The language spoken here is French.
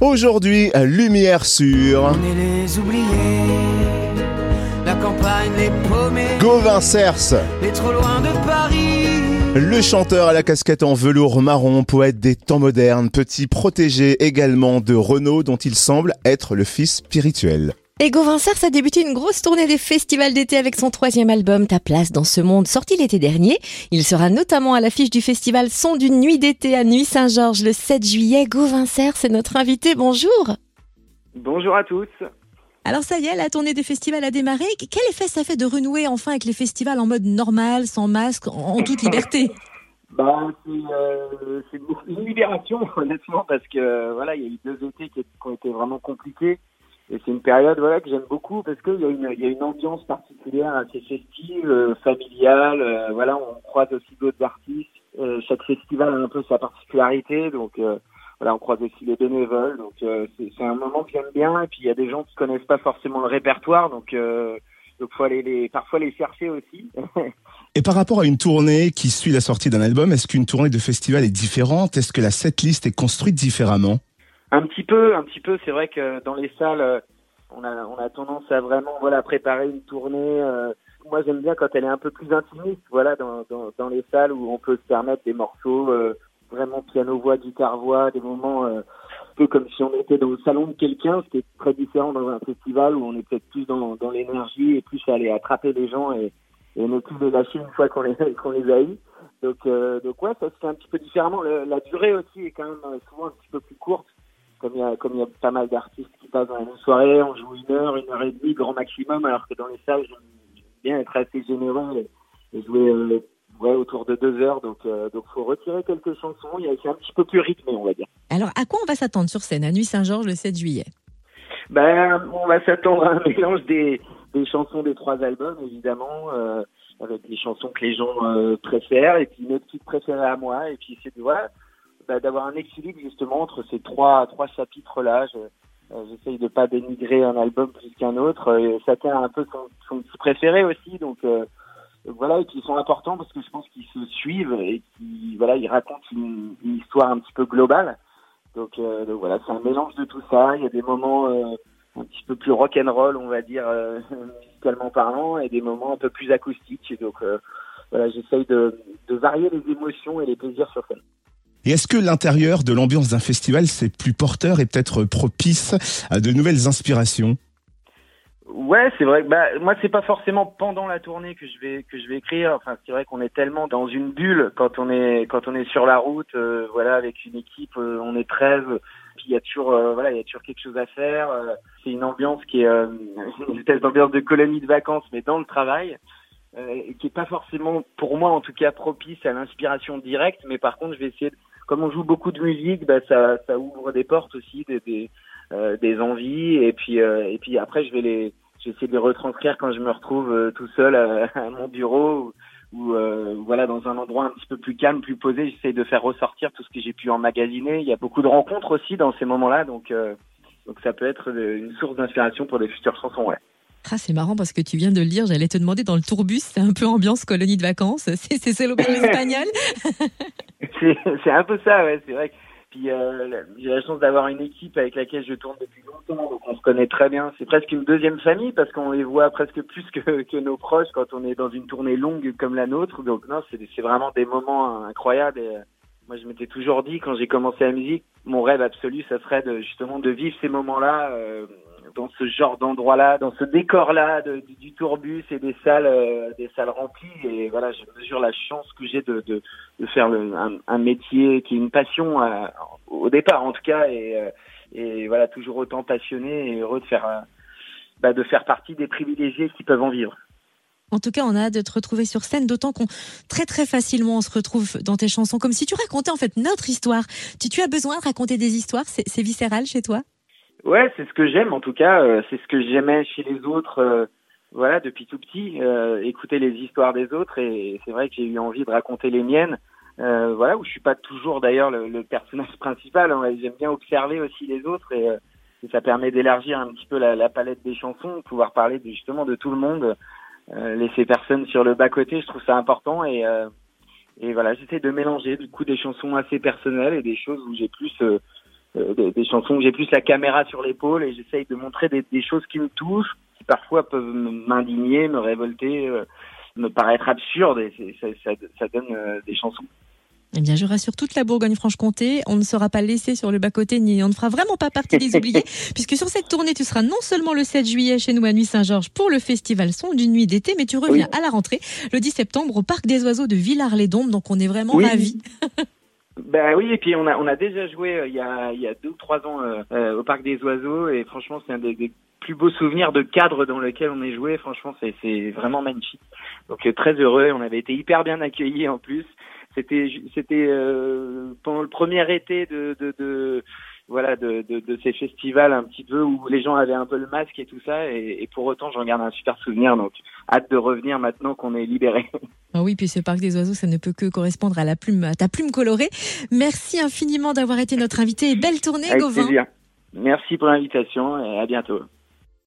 Aujourd'hui, lumière sur. On est les oubliés, la campagne, les paumés, Gauvin Cers, les trop loin de Paris. le chanteur à la casquette en velours marron, poète des temps modernes, petit protégé également de Renaud dont il semble être le fils spirituel. Et Gauvin Sars a débuté une grosse tournée des festivals d'été avec son troisième album Ta place dans ce monde, sorti l'été dernier. Il sera notamment à l'affiche du festival Son d'une nuit d'été à Nuit Saint-Georges le 7 juillet. Gauvin Sars est notre invité. Bonjour. Bonjour à tous. Alors ça y est, la tournée des festivals a démarré. Quel effet ça fait de renouer enfin avec les festivals en mode normal, sans masque, en toute liberté? Bah, c'est euh, c'est une libération, honnêtement, parce que voilà, il y a eu deux étés qui ont été vraiment compliqués. Et c'est une période voilà que j'aime beaucoup parce qu'il y a une y a une ambiance particulière assez festive, euh, familiale. euh, voilà, on croise aussi d'autres artistes. Euh, chaque festival a un peu sa particularité, donc euh, voilà, on croise aussi les bénévoles. Donc euh, c'est c'est un moment que j'aime bien. Et puis il y a des gens qui connaissent pas forcément le répertoire, donc euh, donc faut aller les parfois les chercher aussi. Et par rapport à une tournée qui suit la sortie d'un album, est-ce qu'une tournée de festival est différente? Est-ce que la setlist est construite différemment? Un petit peu, un petit peu. C'est vrai que dans les salles, euh, on a, on a tendance à vraiment, voilà, préparer une tournée. euh, moi, j'aime bien quand elle est un peu plus intimiste, voilà, dans, dans, dans les salles où on peut se permettre des morceaux euh, vraiment piano-voix, guitare-voix, des moments euh, un peu comme si on était dans le salon de quelqu'un, ce qui est très différent dans un festival où on est peut-être plus dans, dans l'énergie et plus à aller attraper les gens et, et ne plus les lâcher une fois qu'on les, qu'on les a eus. Donc, euh, donc ouais, ça se fait un petit peu différemment. Le- la durée aussi est quand même souvent un petit peu plus courte. Comme il y a, comme il y a pas mal d'artistes qui passent dans la même soirée, on joue une heure, une heure et demie, grand maximum, alors que dans les salles, j'aime bien être assez généreux et, et jouer euh, ouais, autour de deux heures. Donc, euh, donc faut retirer quelques chansons. Il y a, c'est un petit peu plus rythmé, on va dire. Alors à quoi on va s'attendre sur scène? À Nuit Saint-Georges le 7 juillet? Ben, on va s'attendre à un mélange des, des chansons des trois albums, évidemment, euh, avec les chansons que les gens euh, préfèrent, et puis une petite préférée à moi, et puis c'est voilà, ben, d'avoir un équilibre justement entre ces trois trois chapitres-là. Je- euh, J'essaye de pas dénigrer un album plus qu'un autre. euh, chacun a un peu son, son petit préféré aussi, donc euh, donc voilà, et qui sont importants parce que je pense qu'ils se suivent et qui voilà, ils racontent une, une histoire un petit peu globale. Donc, euh, donc voilà, c'est un mélange de tout ça. Il y a des moments euh, un petit peu plus rock and roll, on va dire, euh, musicalement parlant, et des moments un peu plus acoustiques. Et donc voilà, j'essaye de, de varier les émotions et les plaisirs sur scène. Et est-ce que l'intérieur de l'ambiance d'un festival, c'est plus porteur et peut-être propice à de nouvelles inspirations? Ouais, c'est vrai. Bah, moi, c'est pas forcément pendant la tournée que je vais que je vais écrire. Enfin, c'est vrai qu'on est tellement dans une bulle quand on est quand on est sur la route. euh, voilà, avec une équipe, euh, on est 13. Puis il y a toujours euh, voilà, il y a toujours quelque chose à faire. euh, c'est une ambiance qui est euh, une espèce d'ambiance de colonie de vacances, mais dans le travail. Euh, qui est pas forcément, pour moi en tout cas, propice à l'inspiration directe. Mais par contre, je vais essayer, de, comme on joue beaucoup de musique, bah, ça, ça ouvre des portes aussi, des, des, euh, des envies. Et puis, euh, et puis après, je vais les, j'essaie de les retranscrire quand je me retrouve euh, tout seul à, à mon bureau ou, euh, voilà dans un endroit un petit peu plus calme, plus posé. J'essaie de faire ressortir tout ce que j'ai pu emmagasiner. Il y a beaucoup de rencontres aussi dans ces moments-là, donc. euh, donc ça peut être une source d'inspiration pour des futures chansons, ouais. Ah, c'est marrant parce que tu viens de le lire, j'allais te demander dans le tourbus, c'est un peu ambiance colonie de vacances, c'est c'est- l'auberge espagnole. C'est un peu ça, ouais, c'est vrai. Puis euh, j'ai la chance d'avoir une équipe avec laquelle je tourne depuis longtemps, donc on se connaît très bien. C'est presque une deuxième famille parce qu'on les voit presque plus que, que nos proches quand on est dans une tournée longue comme la nôtre. Donc non, c'est c'est vraiment des moments incroyables. Et, euh, moi, je m'étais toujours dit quand j'ai commencé la musique, mon rêve absolu, ça serait de justement de vivre ces moments-là. euh, dans ce genre d'endroit-là, dans ce décor-là du, du tourbus et des salles, euh, des salles remplies. Et voilà, je mesure la chance que j'ai de, faire un, métier qui est une passion euh, au départ en tout cas et, euh, et voilà toujours autant passionné et heureux de faire bah, de faire partie des privilégiés qui peuvent en vivre. En tout cas, on a hâte de te retrouver sur scène, d'autant qu'on très très facilement on se retrouve dans tes chansons, comme si tu racontais en fait notre histoire. Tu, as besoin de raconter des histoires, c'est viscéral chez toi? Ouais, c'est ce que j'aime en tout cas, euh, c'est ce que j'aimais chez les autres. euh, voilà, depuis tout petit, euh, écouter les histoires des autres et c'est vrai que j'ai eu envie de raconter les miennes. Euh, voilà, où je suis pas toujours d'ailleurs le, le personnage principal. hein. J'aime bien observer aussi les autres et, et ça permet d'élargir un petit peu la, la palette des chansons, pouvoir parler justement de tout le monde, laisser personne sur le bas côté. Je trouve ça important et et voilà, j'essaie de mélanger du coup des chansons assez personnelles et des choses où j'ai plus des, des chansons où j'ai plus la caméra sur l'épaule et j'essaye de montrer des, des choses qui me touchent, qui parfois peuvent m'indigner, me révolter, euh, me paraître absurdes et ça, ça, ça donne euh, des chansons. Eh bien, je rassure toute la Bourgogne-Franche-Comté, on ne sera pas laissé sur le bas-côté, ni on ne fera vraiment pas partie des oubliés, puisque sur cette tournée, tu seras non seulement le 7 juillet chez nous à Nuit-Saint-Georges pour le festival Son d'une nuit d'été, mais tu reviens à la rentrée le 10 septembre au Parc des Oiseaux de Villars-les-Dombes, donc on est vraiment Oui. ravis. Ben oui, et puis on a on a déjà joué euh, il y a il y a deux ou trois ans euh, euh, au parc des oiseaux et franchement c'est un des, plus beaux souvenirs de cadre dans lequel on est joué. Franchement c'est vraiment magnifique. Donc très heureux. On avait été hyper bien accueillis en plus. C'était c'était euh, pendant le premier été de de, de voilà de, de, de ces festivals un petit peu où les gens avaient un peu le masque et tout ça et, et pour autant j'en garde un super souvenir donc hâte de revenir maintenant qu'on est libéré. Ah oui, puis ce Parc des Oiseaux, ça ne peut que correspondre à la plume, à ta plume colorée. Merci infiniment d'avoir été notre invité et belle tournée, Avec Gauvin. plaisir. Merci pour l'invitation et à bientôt.